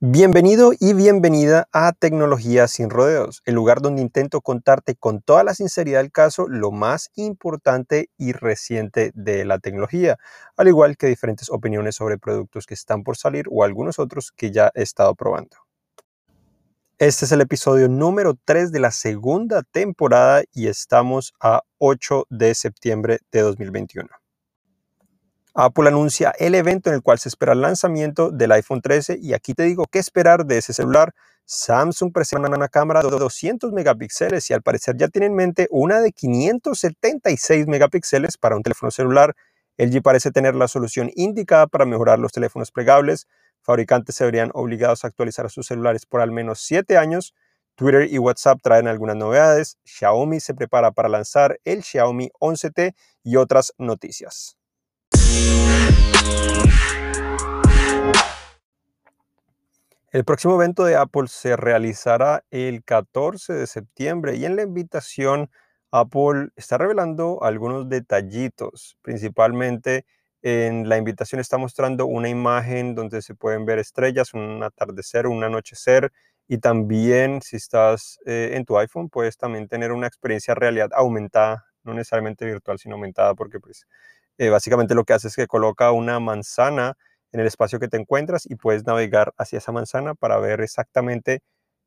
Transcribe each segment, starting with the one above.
Bienvenido y bienvenida a Tecnología sin Rodeos, el lugar donde intento contarte con toda la sinceridad del caso lo más importante y reciente de la tecnología, al igual que diferentes opiniones sobre productos que están por salir o algunos otros que ya he estado probando. Este es el episodio número 3 de la segunda temporada y estamos a 8 de septiembre de 2021. Apple anuncia el evento en el cual se espera el lanzamiento del iPhone 13 y aquí te digo qué esperar de ese celular. Samsung presenta una cámara de 200 megapíxeles y al parecer ya tiene en mente una de 576 megapíxeles para un teléfono celular. LG parece tener la solución indicada para mejorar los teléfonos plegables. Fabricantes se verían obligados a actualizar sus celulares por al menos 7 años. Twitter y WhatsApp traen algunas novedades. Xiaomi se prepara para lanzar el Xiaomi 11T y otras noticias. El próximo evento de Apple se realizará el 14 de septiembre y en la invitación Apple está revelando algunos detallitos, principalmente en la invitación está mostrando una imagen donde se pueden ver estrellas, un atardecer, un anochecer y también si estás eh, en tu iPhone puedes también tener una experiencia realidad aumentada, no necesariamente virtual sino aumentada porque pues eh, básicamente lo que hace es que coloca una manzana en el espacio que te encuentras y puedes navegar hacia esa manzana para ver exactamente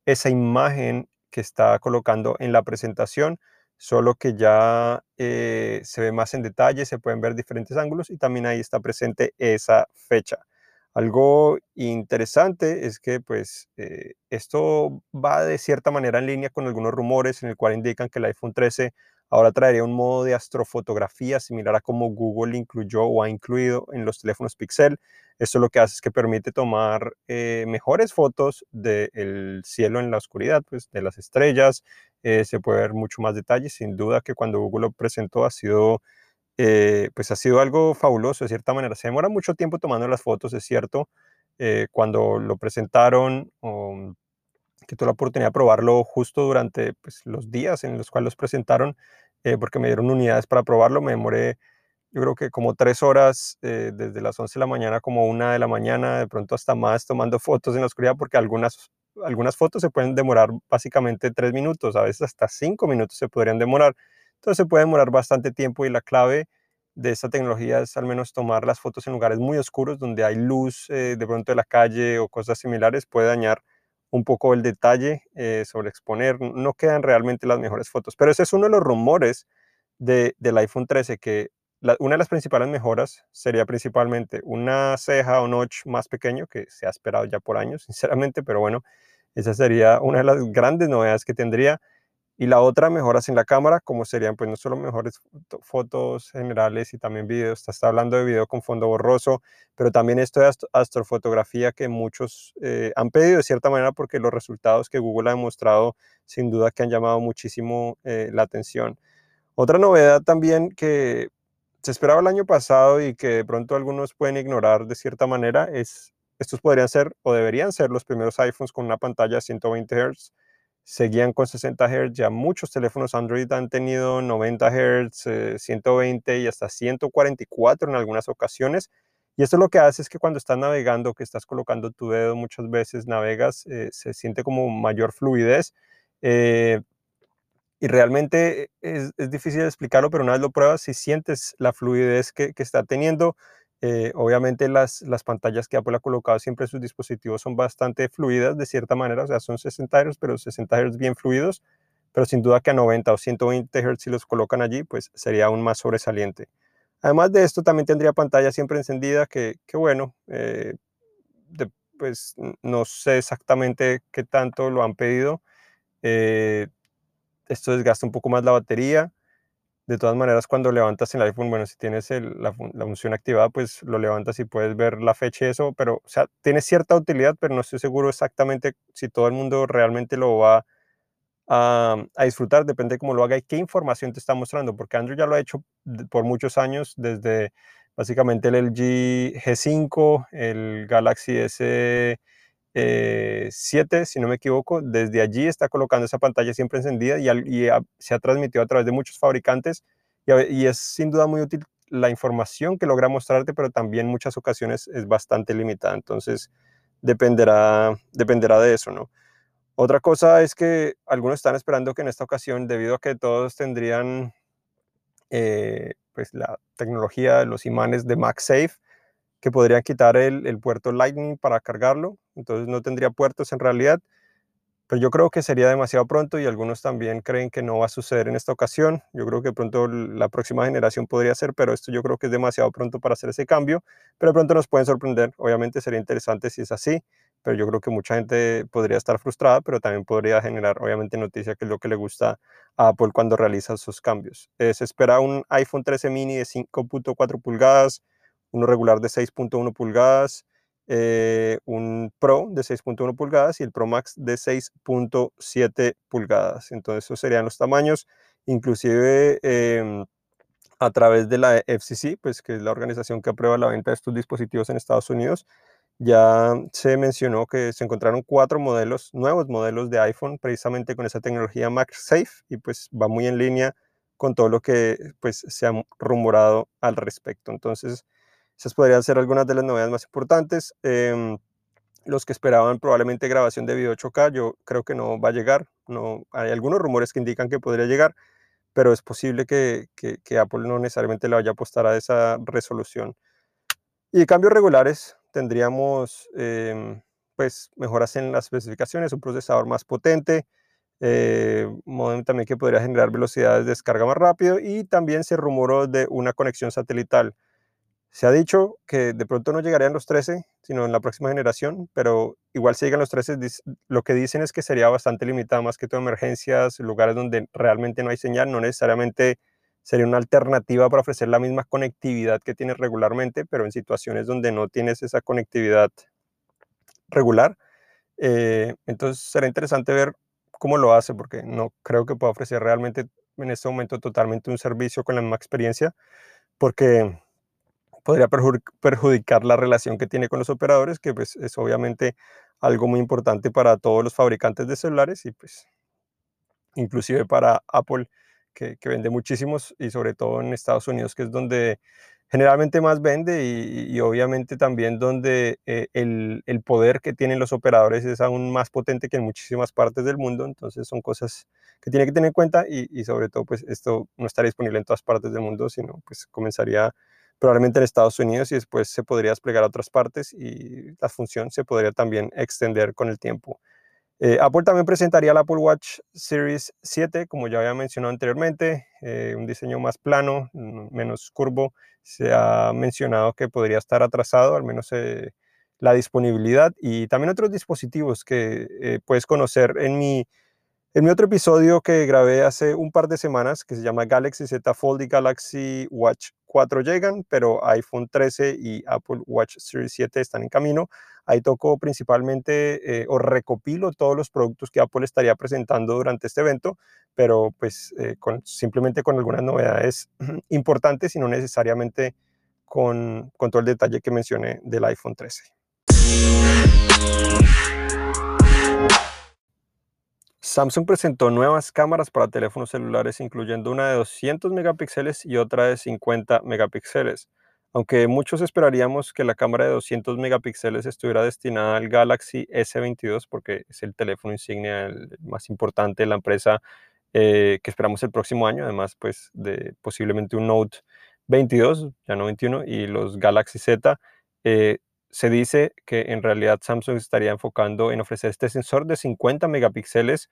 esa imagen que está colocando en la presentación, solo que ya eh, se ve más en detalle, se pueden ver diferentes ángulos y también ahí está presente esa fecha. Algo interesante es que pues eh, esto va de cierta manera en línea con algunos rumores en el cual indican que el iPhone 13 Ahora traería un modo de astrofotografía similar a como Google incluyó o ha incluido en los teléfonos Pixel. Esto lo que hace es que permite tomar eh, mejores fotos del cielo en la oscuridad, pues de las estrellas. Eh, se puede ver mucho más detalle. Sin duda que cuando Google lo presentó ha sido, eh, pues ha sido algo fabuloso de cierta manera. Se demora mucho tiempo tomando las fotos, es cierto. cuando lo presentaron, que tuve la oportunidad de probarlo justo durante pues, los días en los cuales los presentaron, eh, porque me dieron unidades para probarlo. Me demoré, yo creo que como tres horas, eh, desde las 11 de la mañana como una de la mañana, de pronto hasta más, tomando fotos en la oscuridad, porque algunas, algunas fotos se pueden demorar básicamente tres minutos, a veces hasta cinco minutos se podrían demorar. Entonces se puede demorar bastante tiempo y la clave de esta tecnología es al menos tomar las fotos en lugares muy oscuros donde hay luz eh, de pronto de la calle o cosas similares, puede dañar un poco el detalle eh, sobre exponer, no quedan realmente las mejores fotos. Pero ese es uno de los rumores de, del iPhone 13, que una de las principales mejoras sería principalmente una ceja o notch más pequeño, que se ha esperado ya por años, sinceramente, pero bueno, esa sería una de las grandes novedades que tendría. Y la otra, mejoras en la cámara, como serían pues no solo mejores fotos generales y también videos, está hablando de video con fondo borroso, pero también esto de astrofotografía que muchos eh, han pedido de cierta manera porque los resultados que Google ha demostrado sin duda que han llamado muchísimo eh, la atención. Otra novedad también que se esperaba el año pasado y que de pronto algunos pueden ignorar de cierta manera es, estos podrían ser o deberían ser los primeros iPhones con una pantalla de 120 Hz seguían con 60 Hz. Ya muchos teléfonos Android han tenido 90 Hz, 120 y hasta 144 en algunas ocasiones. Y esto lo que hace es que cuando estás navegando, que estás colocando tu dedo muchas veces, navegas, eh, se siente como mayor fluidez. Eh, y realmente es, difícil explicarlo, pero una vez lo pruebas, si sientes la fluidez que está teniendo, eh, obviamente las, las pantallas que Apple ha colocado siempre en sus dispositivos son bastante fluidas de cierta manera, o sea, son 60 Hz, pero 60 Hz bien fluidos, pero sin duda que a 90 o 120 Hz si los colocan allí, pues sería aún más sobresaliente. Además de esto, también tendría pantalla siempre encendida, que, que bueno, eh, pues no sé exactamente qué tanto lo han pedido. Eh, esto desgasta un poco más la batería. De todas maneras, cuando levantas el iPhone, bueno, si tienes la, función activada, pues lo levantas y puedes ver la fecha y eso, pero, o sea, tiene cierta utilidad, pero no estoy seguro exactamente si todo el mundo realmente lo va a, disfrutar, depende de cómo lo haga y qué información te está mostrando, porque Android ya lo ha hecho por muchos años, desde básicamente el LG G5, el Galaxy S, 7, si no me equivoco, desde allí está colocando esa pantalla siempre encendida y, se ha transmitido a través de muchos fabricantes y, es sin duda muy útil la información que logra mostrarte, pero también muchas ocasiones es bastante limitada. Entonces, dependerá, dependerá de eso, ¿no? Otra cosa es que algunos están esperando que en esta ocasión, debido a que todos tendrían eh, pues la tecnología de los imanes de MagSafe, que podrían quitar el, puerto Lightning para cargarlo, entonces no tendría puertos en realidad. Pero yo creo que sería demasiado pronto y algunos también creen que no va a suceder en esta ocasión. Yo creo que pronto la próxima generación podría ser, pero esto yo creo que es demasiado pronto para hacer ese cambio. Pero pronto nos pueden sorprender. Obviamente sería interesante si es así, pero yo creo que mucha gente podría estar frustrada, pero también podría generar obviamente noticia que es lo que le gusta a Apple cuando realiza sus cambios. Eh, se espera un iPhone 13 mini de 5.4 pulgadas, uno regular de 6.1 pulgadas, eh, un Pro de 6.1 pulgadas y el Pro Max de 6.7 pulgadas. Entonces esos serían los tamaños, inclusive em, a través de la FCC, pues que es la organización que aprueba la venta de estos dispositivos en Estados Unidos, ya se mencionó que se encontraron cuatro nuevos modelos de iPhone, precisamente con esa tecnología MagSafe, y pues va muy en línea con todo lo que pues se ha rumorado al respecto. Entonces, esas podrían ser algunas de las novedades más importantes. Em, los que esperaban probablemente grabación de video 8K, yo creo que no va a llegar. No, hay algunos rumores que indican que podría llegar, pero es posible que, Apple no necesariamente le vaya a apostar a esa resolución. Y cambios regulares, tendríamos em, pues mejoras en las especificaciones, un procesador más potente, eh, también que podría generar velocidades de descarga más rápido y también se rumoró de una conexión satelital. Se ha dicho que de pronto no llegarían los 13, sino en la próxima generación, pero igual si llegan los 13, lo que dicen es que sería bastante limitada, más que todo emergencias, lugares donde realmente no hay señal, no necesariamente sería una alternativa para ofrecer la misma conectividad que tienes regularmente, pero en situaciones donde no tienes esa conectividad regular. Eh, entonces será interesante ver cómo lo hace, porque no creo que pueda ofrecer realmente en este momento totalmente un servicio con la misma experiencia, porque podría perjudicar la relación que tiene con los operadores, que pues es obviamente algo muy importante para todos los fabricantes de celulares y pues inclusive para Apple, que, vende muchísimos y sobre todo en Estados Unidos, que es donde generalmente más vende y, obviamente también donde eh, el, poder que tienen los operadores es aún más potente que en muchísimas partes del mundo, entonces son cosas que tiene que tener en cuenta y, y sobre todo pues esto no estaría disponible en todas partes del mundo, sino pues comenzaría probablemente en Estados Unidos y después se podría desplegar a otras partes y la función se podría también extender con el tiempo. Eh, Apple también presentaría la Apple Watch Series 7, como ya había mencionado anteriormente, eh, un diseño más plano, menos curvo. Se ha mencionado que podría estar atrasado, al menos eh, la disponibilidad, y también otros dispositivos que puedes conocer en mi en mi otro episodio que grabé hace un par de semanas, que se llama Galaxy Z Fold y Galaxy Watch 4 llegan, pero iPhone 13 y Apple Watch Series 7 están en camino. Ahí toco principalmente eh, o recopilo todos los productos que Apple estaría presentando durante este evento, pero pues eh, simplemente con algunas novedades importantes y no necesariamente con, con todo el detalle que mencioné del iPhone 13. Samsung presentó nuevas cámaras para teléfonos celulares, incluyendo una de 200 megapíxeles y otra de 50 megapíxeles. Aunque muchos esperaríamos que la cámara de 200 megapíxeles estuviera destinada al Galaxy S22, porque es el teléfono insignia más importante de la empresa eh, que esperamos el próximo año, además pues de posiblemente un Note 22, ya no 21, y los Galaxy Z. Eh, se dice que en realidad Samsung estaría enfocando en ofrecer este sensor de 50 megapíxeles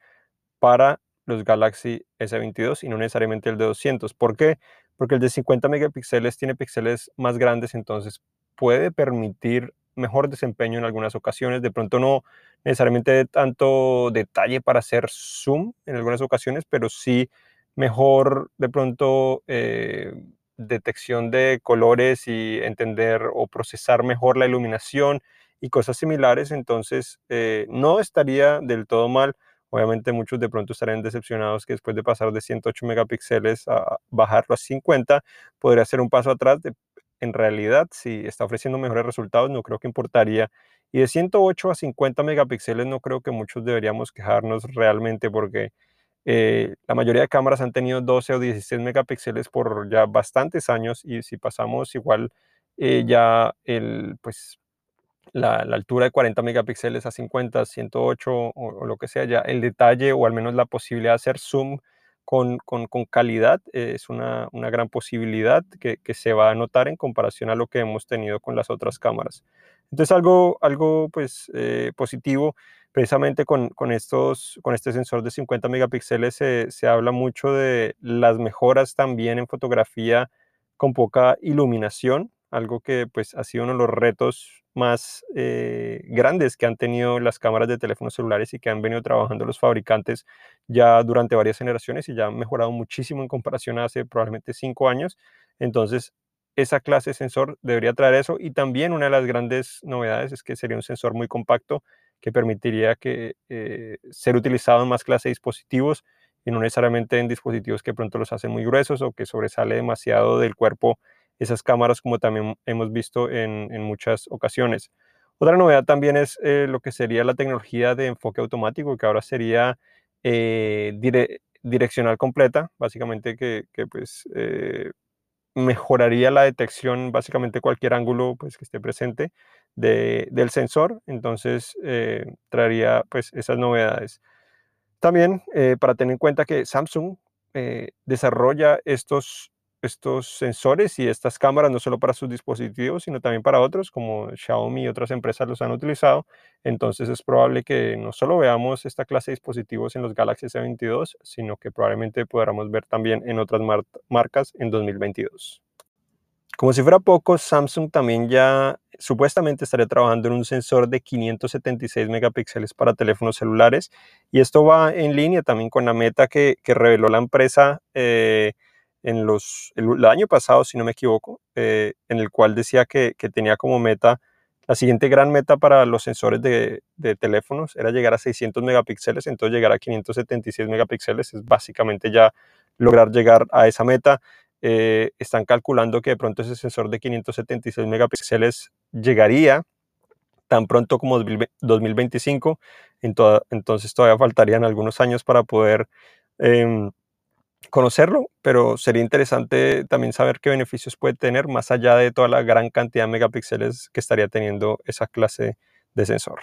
para los Galaxy S22 y no necesariamente el de 200. ¿Por qué? Porque el de 50 megapíxeles tiene píxeles más grandes, entonces puede permitir mejor desempeño en algunas ocasiones. De pronto no necesariamente tanto detalle para hacer zoom en algunas ocasiones, pero sí mejor de pronto eh, detección de colores y entender o procesar mejor la iluminación y cosas similares, entonces eh, no estaría del todo mal. Obviamente muchos de pronto estarían decepcionados que después de pasar de 108 megapíxeles a bajarlo a 50, podría ser un paso atrás. en realidad, si está ofreciendo mejores resultados, no creo que importaría Y de 108 a 50 megapíxeles no creo que muchos deberíamos quejarnos realmente porque eh, la mayoría de cámaras han tenido 12 o 16 megapíxeles por ya bastantes años y si pasamos igual eh, ya el, pues, la, altura de 40 megapíxeles a 50, 108 o, lo que sea, ya el detalle o al menos la posibilidad de hacer zoom con, con, calidad eh, es una, una, gran posibilidad que, que, se va a notar en comparación a lo que hemos tenido con las otras cámaras. Entonces algo, algo pues, positivo precisamente con, con, estos, con este sensor de 50 megapíxeles se, se habla mucho de las mejoras también en fotografía con poca iluminación, algo que pues ha sido uno de los retos más eh, grandes que han tenido las cámaras de teléfonos celulares y que han venido trabajando los fabricantes ya durante varias generaciones y ya han mejorado muchísimo en comparación a hace probablemente cinco años. Entonces, esa clase sensor debería traer eso y también una de las grandes novedades es que sería un sensor muy compacto que permitiría que, eh, ser utilizado en más clases de dispositivos y no necesariamente en dispositivos que pronto los hacen muy gruesos o que sobresale demasiado del cuerpo esas cámaras como también hemos visto en, muchas ocasiones. Otra novedad también es eh, lo que sería la tecnología de enfoque automático, que ahora sería eh, direccional completa, básicamente que, pues, mejoraría la detección, básicamente cualquier ángulo pues, que esté presente del sensor, entonces eh, traería pues esas novedades. También eh, para tener en cuenta que Samsung eh, desarrolla estos, estos sensores y estas cámaras no solo para sus dispositivos, sino también para otros, como Xiaomi y otras empresas los han utilizado. Entonces es probable que no solo veamos esta clase de dispositivos en los Galaxy S22, sino que probablemente podamos ver también en otras marcas en 2022. Como si fuera poco, Samsung también ya supuestamente estaría trabajando en un sensor de 576 megapíxeles para teléfonos celulares y esto va en línea también con la meta que, reveló la empresa eh, en los, el, año pasado, si no me equivoco, eh, en el cual decía que, tenía como meta, la siguiente gran meta para los sensores de, de, teléfonos era llegar a 600 megapíxeles, entonces llegar a 576 megapíxeles es básicamente ya lograr llegar a esa meta. Eh, están calculando que de pronto ese sensor de 576 megapíxeles llegaría tan pronto como 2025, entonces todavía faltarían algunos años para poder em, conocerlo, pero sería interesante también saber qué beneficios puede tener más allá de toda la gran cantidad de megapíxeles que estaría teniendo esa clase de sensor.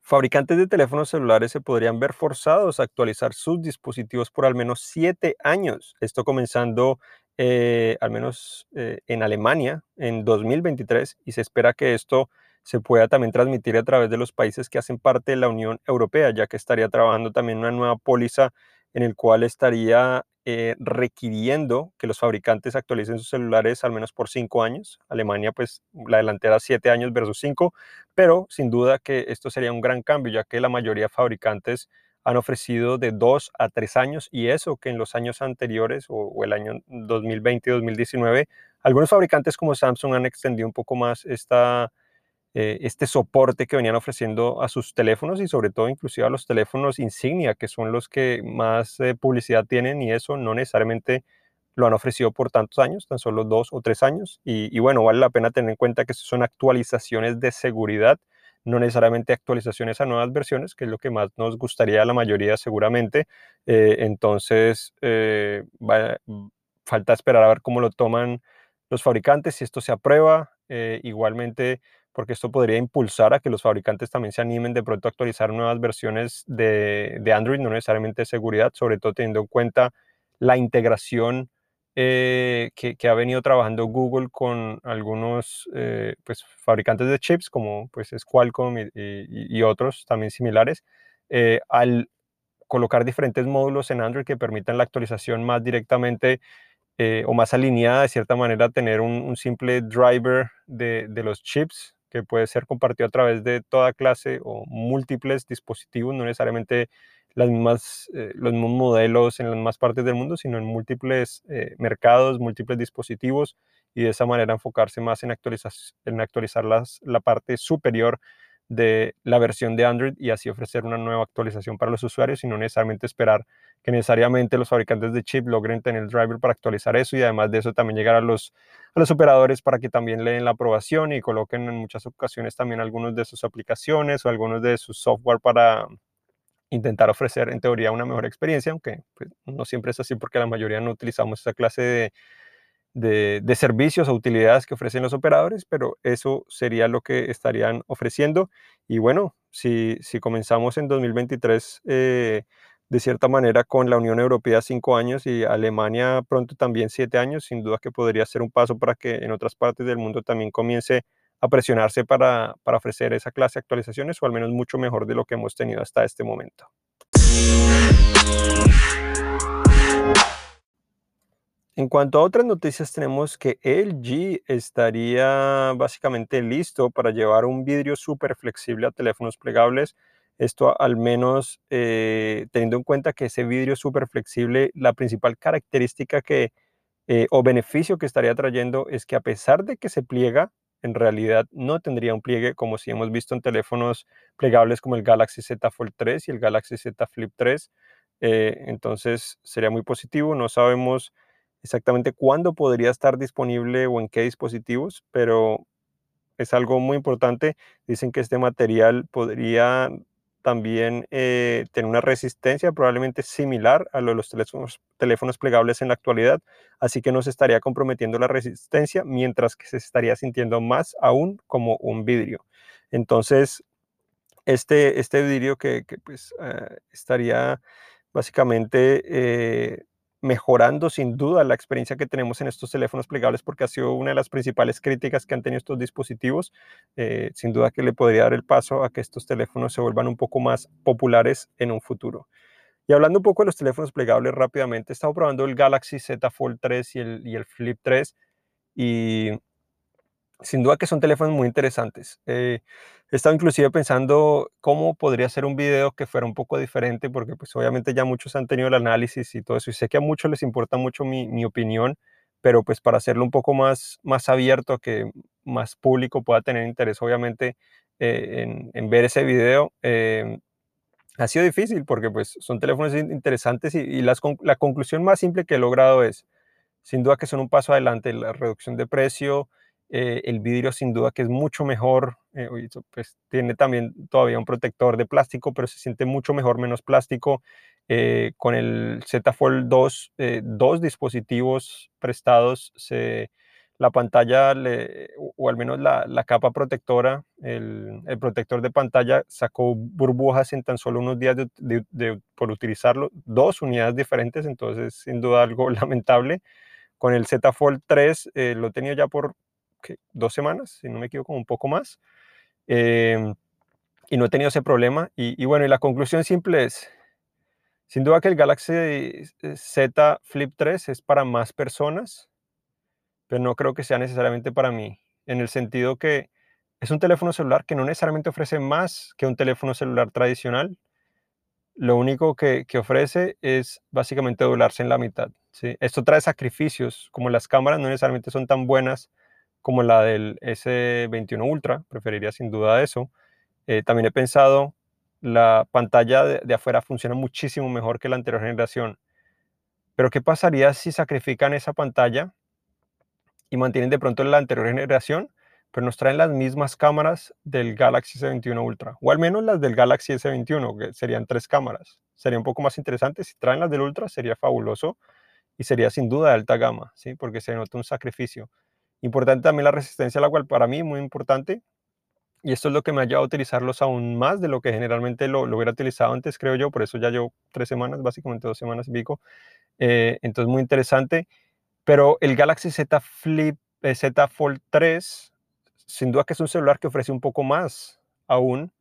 Fabricantes de teléfonos celulares se podrían ver forzados a actualizar sus dispositivos por al menos siete años. Esto comenzando eh, al menos eh, en Alemania en 2023 y se espera que esto se pueda también transmitir a través de los países que hacen parte de la Unión Europea, ya que estaría trabajando también una nueva póliza en el cual estaría eh, requiriendo que los fabricantes actualicen sus celulares al menos por cinco años. Alemania, pues la delantera siete años versus cinco, pero sin duda que esto sería un gran cambio, ya que la mayoría de fabricantes han ofrecido de dos a tres años y eso que en los años anteriores o, el año 2020 y 2019, algunos fabricantes como Samsung han extendido un poco más esta, eh, este soporte que venían ofreciendo a sus teléfonos y sobre todo inclusive a los teléfonos insignia, que son los que más eh, publicidad tienen y eso no necesariamente lo han ofrecido por tantos años, tan solo dos o tres años. Y, bueno, vale la pena tener en cuenta que son actualizaciones de seguridad, no necesariamente actualizaciones a nuevas versiones, que es lo que más nos gustaría a la mayoría seguramente. Eh, entonces, falta esperar a ver cómo lo toman los fabricantes, si esto se aprueba. igualmente, porque esto podría impulsar a que los fabricantes también se animen de pronto a actualizar nuevas versiones de, Android, no necesariamente de seguridad, sobre todo teniendo en cuenta la integración eh, que, ha venido trabajando Google con algunos eh, pues, fabricantes de chips, como pues, es Qualcomm y, otros también similares, eh, al colocar diferentes módulos en Android que permitan la actualización más directamente o más alineada de cierta manera, tener un, simple driver de, de, los chips que puede ser compartido a través de toda clase o múltiples dispositivos, no necesariamente eh, los mismos modelos en las más partes del mundo, sino en múltiples eh, mercados, múltiples dispositivos y de esa manera enfocarse más en actualizar, en actualizar la parte superior de la versión de Android y así ofrecer una nueva actualización para los usuarios y no necesariamente esperar que necesariamente los fabricantes de chip logren tener el driver para actualizar eso y además de eso también llegar a los, a los operadores para que también leen la aprobación y coloquen en muchas ocasiones también algunos de sus aplicaciones o algunos de sus software para intentar ofrecer en teoría una mejor experiencia, aunque pues, no siempre es así porque la mayoría no utilizamos esa clase de, de, servicios o utilidades que ofrecen los operadores, pero eso sería lo que estarían ofreciendo. Y bueno, si, si comenzamos en 2023 eh, de cierta manera con la Unión Europea cinco años y Alemania pronto también siete años, sin duda que podría ser un paso para que en otras partes del mundo también comience a presionarse para, para ofrecer esa clase de actualizaciones o al menos mucho mejor de lo que hemos tenido hasta este momento. En cuanto a otras noticias, tenemos que LG estaría básicamente listo para llevar un vidrio súper flexible a teléfonos plegables. Esto al menos eh, teniendo en cuenta que ese vidrio súper flexible, la principal característica que, eh, o beneficio que estaría trayendo es que a pesar de que se pliega, en realidad no tendría un pliegue como si hemos visto en teléfonos plegables como el Galaxy Z Fold 3 y el Galaxy Z Flip 3. Eh, entonces sería muy positivo. No sabemos exactamente cuándo podría estar disponible o en qué dispositivos, pero es algo muy importante. Dicen que este material podría también eh, tener una resistencia probablemente similar a lo de los teléfonos, plegables en la actualidad, así que no se estaría comprometiendo la resistencia, mientras que se estaría sintiendo más aún como un vidrio. Entonces, este, este vidrio que, pues, eh, estaría básicamente eh, mejorando sin duda la experiencia que tenemos en estos teléfonos plegables porque ha sido una de las principales críticas que han tenido estos dispositivos. Eh, sin duda que le podría dar el paso a que estos teléfonos se vuelvan un poco más populares en un futuro. Y hablando un poco de los teléfonos plegables rápidamente, he probando el Galaxy Z Fold 3 y el, y el Flip 3 y sin duda que son teléfonos muy interesantes. Eh, he estado inclusive pensando cómo podría ser un video que fuera un poco diferente, porque pues obviamente ya muchos han tenido el análisis y todo eso, y sé que a muchos les importa mucho mi, mi opinión, pero pues para hacerlo un poco más, más abierto, que más público pueda tener interés obviamente eh, en, en, ver ese video, eh, ha sido difícil porque pues son teléfonos interesantes y, y las, la conclusión más simple que he logrado es, sin duda que son un paso adelante, la reducción de precio, eh, el vidrio sin duda que es mucho mejor, eh, pues tiene también todavía un protector de plástico, pero se siente mucho mejor, menos plástico. Eh, con el Z Fold 2, dos dispositivos prestados, la pantalla, o, al menos la, capa protectora, el, protector de pantalla sacó burbujas en tan solo unos días por utilizarlo, dos unidades diferentes, entonces sin duda algo lamentable. Con el Z Fold 3 lo tenía ya por dos semanas, si no me equivoco, un poco más. Em, y no he tenido ese problema. Y, bueno, y la conclusión simple es, sin duda que el Galaxy eh, Z Flip 3 es para más personas, pero no creo que sea necesariamente para mí, en el sentido que es un teléfono celular que no necesariamente ofrece más que un teléfono celular tradicional. Lo único que, que ofrece es básicamente doblarse en la mitad. ¿sí? Esto trae sacrificios, como las cámaras no necesariamente son tan buenas como la del S21 Ultra, preferiría sin duda eso. Eh, también he pensado, la pantalla de, afuera funciona muchísimo mejor que la anterior generación. Pero ¿qué pasaría si sacrifican esa pantalla y mantienen de pronto la anterior generación, pero nos traen las mismas cámaras del Galaxy S21 Ultra? O al menos las del Galaxy S21, que serían tres cámaras. Sería un poco más interesante. Si traen las del Ultra, sería fabuloso y sería sin duda de alta gama, ¿sí? porque se nota un sacrificio. Importante también la resistencia al agua, para mí muy importante. Y esto es lo que me ha llevado a utilizarlos aún más de lo que generalmente lo, lo hubiera utilizado antes, creo yo. Por eso ya llevo tres semanas, básicamente dos semanas y pico. Eh, entonces, muy interesante. Pero el Galaxy Z Flip, eh, Z Fold 3, sin duda que es un celular que ofrece un poco más aún,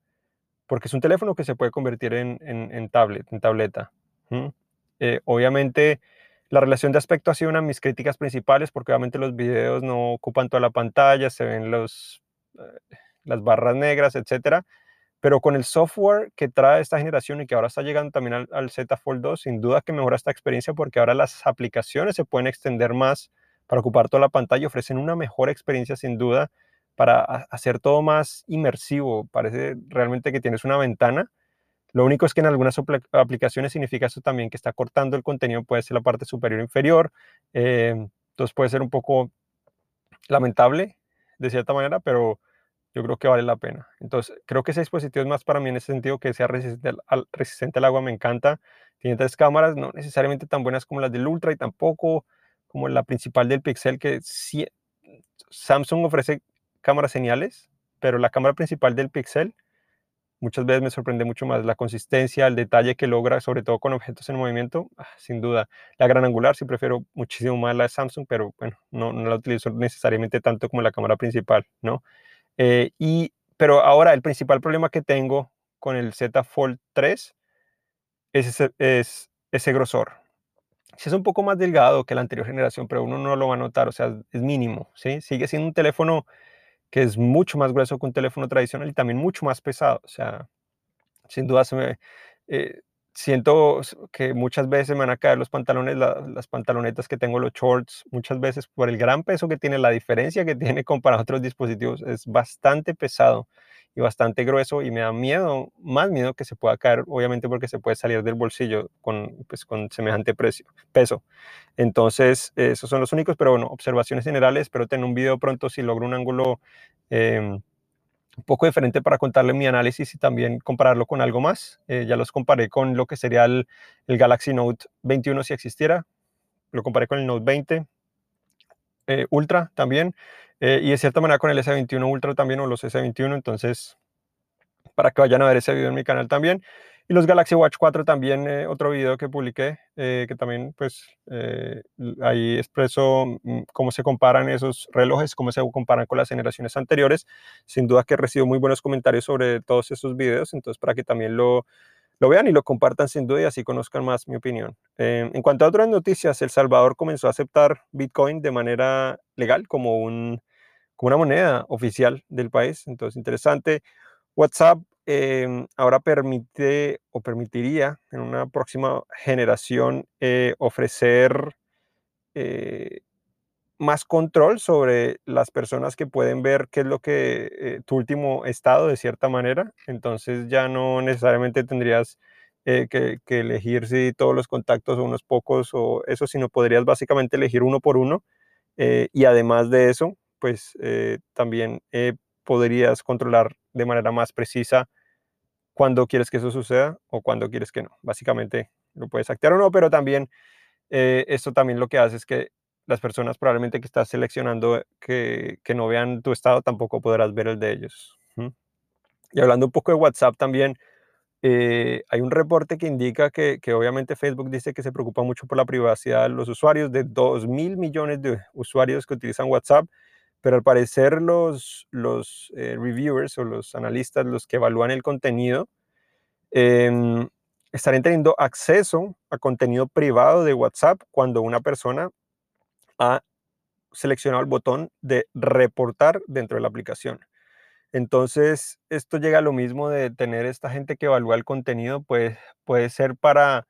porque es un teléfono que se puede convertir en, en, tablet, en tableta. Eh, obviamente, la relación de aspecto ha sido una de mis críticas principales porque obviamente los videos no ocupan toda la pantalla, se ven los, eh, las barras negras, etcétera. Pero con el software que trae esta generación y que ahora está llegando también al, Z Fold 2, sin duda que mejora esta experiencia porque ahora las aplicaciones se pueden extender más para ocupar toda la pantalla, ofrecen una mejor experiencia sin duda para hacer todo más inmersivo. Parece realmente que tienes una ventana. Lo único es que en algunas aplicaciones significa eso también que está cortando el contenido, puede ser la parte superior inferior. Eh, entonces puede ser un poco lamentable de cierta manera, pero yo creo que vale la pena. Entonces, creo que ese dispositivo es más para mí en ese sentido que sea resistente al, resistente al agua, me encanta. Tiene tres cámaras, no necesariamente tan buenas como las del Ultra y tampoco como la principal del Pixel, que Samsung ofrece cámaras geniales, pero la cámara principal del Pixel muchas veces me sorprende mucho más la consistencia, el detalle que logra, sobre todo con objetos en movimiento, ah, sin duda. La gran angular sí prefiero muchísimo más la de Samsung, pero bueno, no, no la utilizo necesariamente tanto como la cámara principal, ¿no? Eh, y, pero ahora el principal problema que tengo con el Z Fold 3 es ese, es ese grosor. Si es un poco más delgado que la anterior generación, pero uno no lo va a notar, o sea, es mínimo, ¿sí? Sigue siendo un teléfono que es mucho más grueso que un teléfono tradicional y también mucho más pesado. O sea, sin duda eh, siento que muchas veces me van a caer los pantalones, las pantalonetas que tengo, los shorts, muchas veces por el gran peso que tiene, la diferencia que tiene comparado otros dispositivos, es bastante pesado y bastante grueso y me da miedo, más miedo que se pueda caer, obviamente porque se puede salir del bolsillo con, pues, con semejante precio, peso. Entonces, esos son los únicos, pero bueno, observaciones generales, espero tener un video pronto si logro un ángulo em, un poco diferente para contarle mi análisis y también compararlo con algo más. Eh, ya los comparé con lo que sería el, Galaxy Note 21 si existiera. Lo comparé con el Note 20 eh, Ultra también. Eh, y de cierta manera con el S21 Ultra también o los S21. Entonces, para que vayan a ver ese video en mi canal también. Y los Galaxy Watch 4 también, eh, otro video que publiqué, que también pues ahí expreso mm, cómo se comparan esos relojes, cómo se comparan con las generaciones anteriores. Sin duda que recibo muy buenos comentarios sobre todos esos videos, entonces para que también lo, lo vean y lo compartan sin duda y así conozcan más mi opinión. en cuanto a otras noticias, El Salvador comenzó a aceptar Bitcoin de manera legal como una moneda oficial del país, entonces interesante. WhatsApp Em, ahora permite o permitiría en una próxima generación eh, ofrecer eh, más control sobre las personas que pueden ver qué es lo que eh, tu último estado de cierta manera. Entonces ya no necesariamente tendrías que, que, elegir si todos los contactos o unos pocos o eso, sino podrías básicamente elegir uno por uno. y además de eso, pues también podrías controlar de manera más precisa cuándo quieres que eso suceda o cuándo quieres que no. Básicamente lo puedes activar o no, pero también eh, esto también lo que hace es que las personas probablemente que estás seleccionando que, que no vean tu estado tampoco podrás ver el de ellos. Y hablando un poco de WhatsApp también, eh, hay un reporte que indica que, que, obviamente Facebook dice que se preocupa mucho por la privacidad de los usuarios, de 2 mil millones de usuarios que utilizan WhatsApp, pero al parecer los, los eh, reviewers o los analistas, los que evalúan el contenido, eh, estarían teniendo acceso a contenido privado de WhatsApp cuando una persona ha seleccionado el botón de reportar dentro de la aplicación. Entonces, esto llega a lo mismo de tener esta gente que evalúa el contenido, pues puede ser para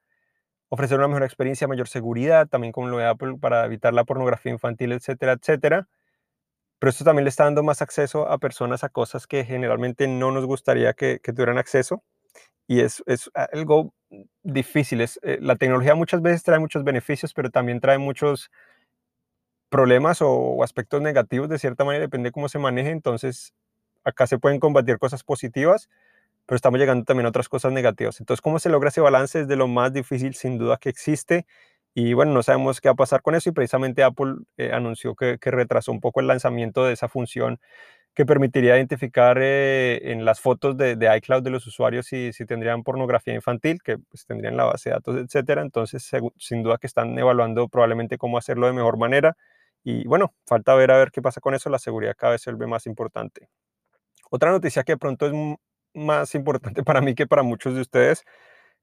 ofrecer una mejor experiencia, mayor seguridad, también como lo de Apple, para evitar la pornografía infantil, etcétera, etcétera. Pero esto también le está dando más acceso a personas a cosas que generalmente no nos gustaría que, tuvieran acceso. Y es, es algo difícil. Es, eh, la tecnología muchas veces trae muchos beneficios, pero también trae muchos problemas o, aspectos negativos de cierta manera, depende de cómo se maneje. Entonces, acá se pueden combatir cosas positivas, pero estamos llegando también a otras cosas negativas. Entonces, ¿cómo se logra ese balance? Es de lo más difícil sin duda que existe. Y bueno, no sabemos qué va a pasar con eso y precisamente Apple eh, anunció que, retrasó un poco el lanzamiento de esa función que permitiría identificar eh, en las fotos de, iCloud de los usuarios si, si, tendrían pornografía infantil, que pues, tendrían la base de datos, etcétera. Entonces, sin duda que están evaluando probablemente cómo hacerlo de mejor manera. Y bueno, falta ver a ver qué pasa con eso. La seguridad cada vez se vuelve más importante. Otra noticia que de pronto es más importante para mí que para muchos de ustedes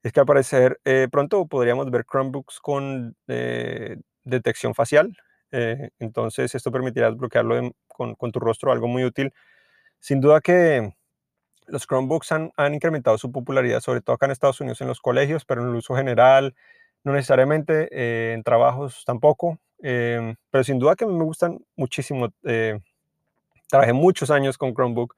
es que al parecer eh, pronto podríamos ver Chromebooks con eh, detección facial. Eh, entonces esto permitirá desbloquearlo con, tu rostro, algo muy útil. Sin duda que los Chromebooks han, incrementado su popularidad, sobre todo acá en Estados Unidos en los colegios, pero en el uso general, no necesariamente, en trabajos tampoco. Pero sin duda que me gustan muchísimo trabajé muchos años con Chromebook.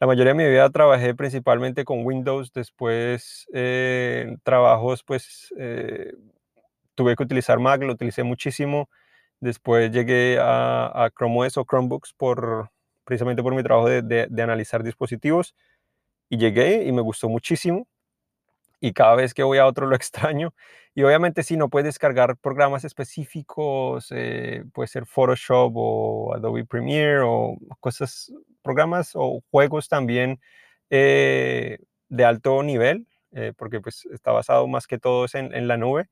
La mayoría de mi vida trabajé principalmente con Windows, después eh, trabajos pues eh, tuve que utilizar Mac, lo utilicé muchísimo. Después llegué a, a Chrome OS o Chromebooks por, precisamente por mi trabajo de, de, analizar dispositivos. Y llegué y me gustó muchísimo. Y cada vez que voy a otro lo extraño. Y obviamente si no puedes descargar programas específicos, eh, puede ser Photoshop o Adobe Premiere o cosas, programas o juegos también eh, de alto nivel, eh, porque pues está basado más que todo en, en la nube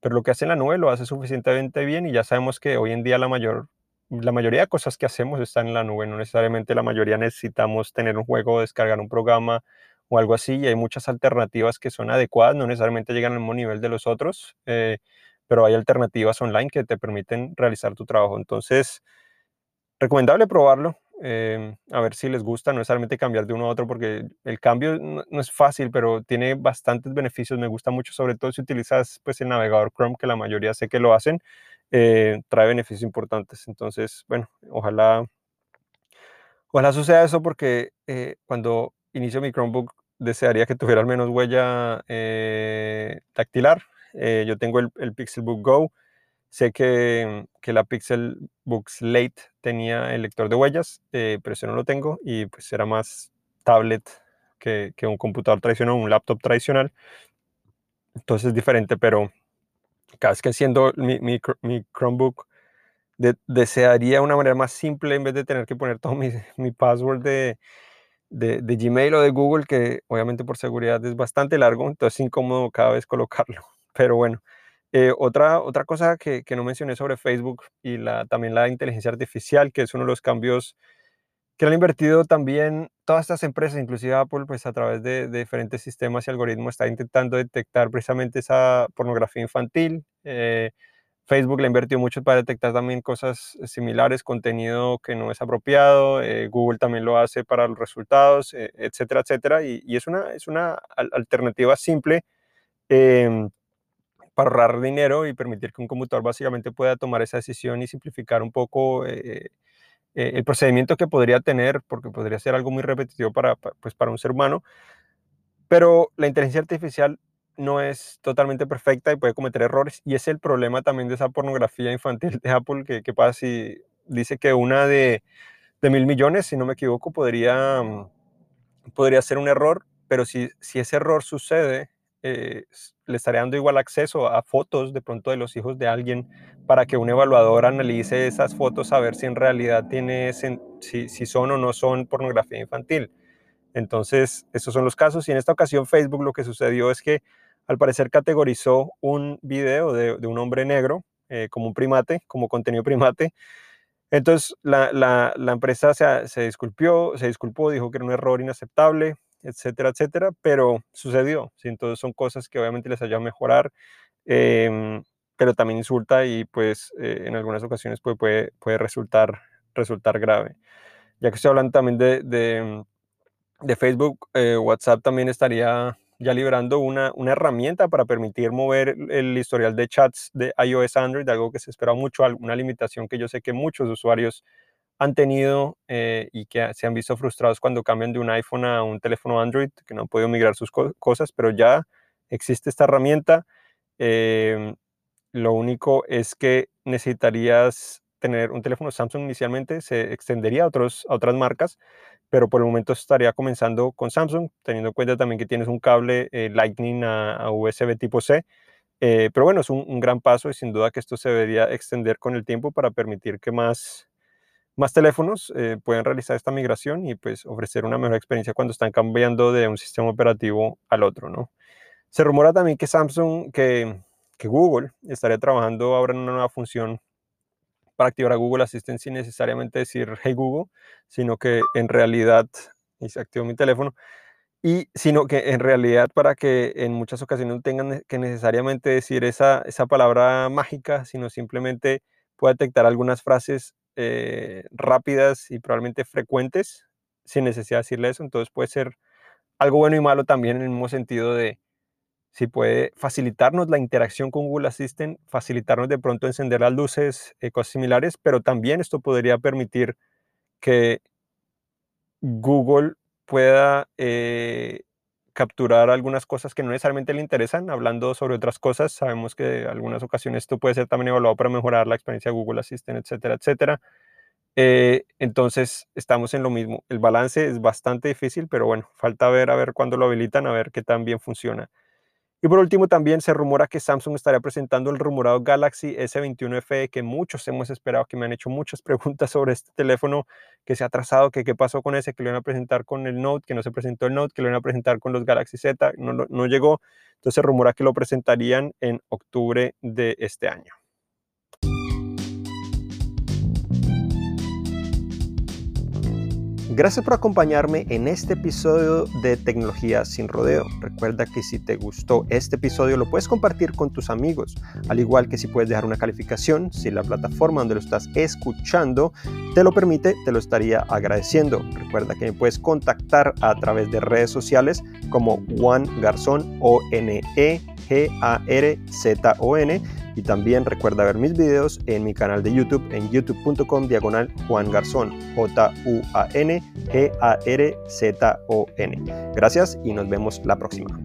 pero lo que hace en la nube lo hace suficientemente bien y ya sabemos que hoy en día la, mayor, la mayoría de cosas que hacemos están en la nube, no necesariamente la mayoría necesitamos tener un juego, descargar un programa o algo así, y hay muchas alternativas que son adecuadas, no necesariamente llegan al mismo nivel de los otros, eh, pero hay alternativas online que te permiten realizar tu trabajo. Entonces, recomendable probarlo. Em, a ver si les gusta, no necesariamente cambiar de uno a otro, porque el cambio no, es fácil, pero tiene bastantes beneficios. Me gusta mucho, sobre todo si utilizas pues, el navegador Chrome, que la mayoría sé que lo hacen, eh, trae beneficios importantes. Entonces, bueno, ojalá, ojalá suceda eso, porque eh, cuando inicio mi Chromebook desearía que tuviera al menos huella eh, dactilar. yo tengo el, el Pixelbook Go Sé que, que la Pixelbook Lite tenía el lector de huellas, eh, pero ese no lo tengo y pues era más tablet que, que, un computador tradicional, un laptop tradicional. Entonces es diferente, pero cada vez que siendo mi, mi, mi Chromebook desearía una manera más simple en vez de tener que poner todo mi, mi password de, de, de, Gmail o de Google, que obviamente por seguridad es bastante largo, entonces es incómodo cada vez colocarlo. Pero bueno, eh, otra, otra cosa que, que, no mencioné sobre Facebook y la, también la inteligencia artificial, que es uno de los cambios que han invertido también todas estas empresas, inclusive Apple, pues a través de, diferentes sistemas y algoritmos está intentando detectar precisamente esa pornografía infantil. Eh, Facebook le invertido mucho para detectar también cosas similares, contenido que no es apropiado. Eh, Google también lo hace para los resultados, etcétera, etcétera. Y, es, una, es una alternativa simple em, para ahorrar dinero y permitir que un computador básicamente pueda tomar esa decisión y simplificar un poco eh, eh, el procedimiento que podría tener, porque podría ser algo muy repetitivo para, pues, para un ser humano. Pero la inteligencia artificial no es totalmente perfecta y puede cometer errores. Y es el problema también de esa pornografía infantil de Apple, que, que pasa si dice que una de, de, mil millones, si no me equivoco, podría, podría ser un error, pero si, si ese error sucede, eh, le estaría dando igual acceso a fotos de pronto de los hijos de alguien para que un evaluador analice esas fotos a ver si en realidad tiene, si, si son o no son pornografía infantil. Entonces, esos son los casos y en esta ocasión Facebook lo que sucedió es que al parecer categorizó un video de, un hombre negro eh, como un primate, como contenido primate. Entonces, la, empresa se, se, se disculpó, dijo que era un error inaceptable, etcétera, etcétera, pero sucedió. ¿sí? Entonces son cosas que obviamente les ayuda a mejorar, em, pero también insulta y pues eh, en algunas ocasiones puede, puede, resultar, grave. Ya que estoy hablando también de Facebook, eh, WhatsApp también estaría ya liberando una, una, herramienta para permitir mover el historial de chats de iOS Android, algo que se espera mucho, una limitación que yo sé que muchos usuarios han tenido eh, y que se han visto frustrados cuando cambian de un iPhone a un teléfono Android, que no han podido migrar sus cosas, pero ya existe esta herramienta. Em, lo único es que necesitarías tener un teléfono Samsung inicialmente, se extendería a, otros, a otras marcas, pero por el momento estaría comenzando con Samsung, teniendo en cuenta también que tienes un cable eh, Lightning a, USB tipo C. Eh, pero bueno, es un, gran paso y sin duda que esto se debería extender con el tiempo para permitir que más más teléfonos eh, pueden realizar esta migración y pues ofrecer una mejor experiencia cuando están cambiando de un sistema operativo al otro, ¿no? Se rumora también que Samsung, que, que Google estaría trabajando ahora en una nueva función para activar a Google Assistant sin necesariamente decir Hey Google, sino que en realidad, y se activó mi teléfono, y sino que en realidad para que en muchas ocasiones no tengan que necesariamente decir esa, esa palabra mágica, sino simplemente pueda detectar algunas frases eh, rápidas y probablemente frecuentes sin necesidad de decirle eso. Entonces puede ser algo bueno y malo también en el mismo sentido de si puede facilitarnos la interacción con Google Assistant, facilitarnos de pronto encender las luces, eh, cosas similares, pero también esto podría permitir que Google pueda eh, capturar algunas cosas que no necesariamente le interesan, hablando sobre otras cosas. Sabemos que en algunas ocasiones esto puede ser también evaluado para mejorar la experiencia de Google Assistant, etcétera, etcétera. Eh, entonces, estamos en lo mismo. El balance es bastante difícil, pero bueno, falta ver a ver cuándo lo habilitan, a ver qué tan bien funciona. Y por último, también se rumora que Samsung estaría presentando el rumorado Galaxy S21 FE, que muchos hemos esperado, que me han hecho muchas preguntas sobre este teléfono, que se ha atrasado, que qué pasó con ese, que lo iban a presentar con el Note, que no se presentó el Note, que lo iban a presentar con los Galaxy Z, no, no llegó. Entonces se rumora que lo presentarían en octubre de este año. Gracias por acompañarme en este episodio de Tecnología sin Rodeo. Recuerda que si te gustó este episodio lo puedes compartir con tus amigos, al igual que si puedes dejar una calificación, si la plataforma donde lo estás escuchando te lo permite, te lo estaría agradeciendo. Recuerda que me puedes contactar a través de redes sociales como Juan Garzón o N E G A R Z O N y también recuerda ver mis videos en mi canal de YouTube en youtube.com diagonal Juan Garzón, J-U-A-N G-A-R-Z-O-N. Gracias y nos vemos la próxima.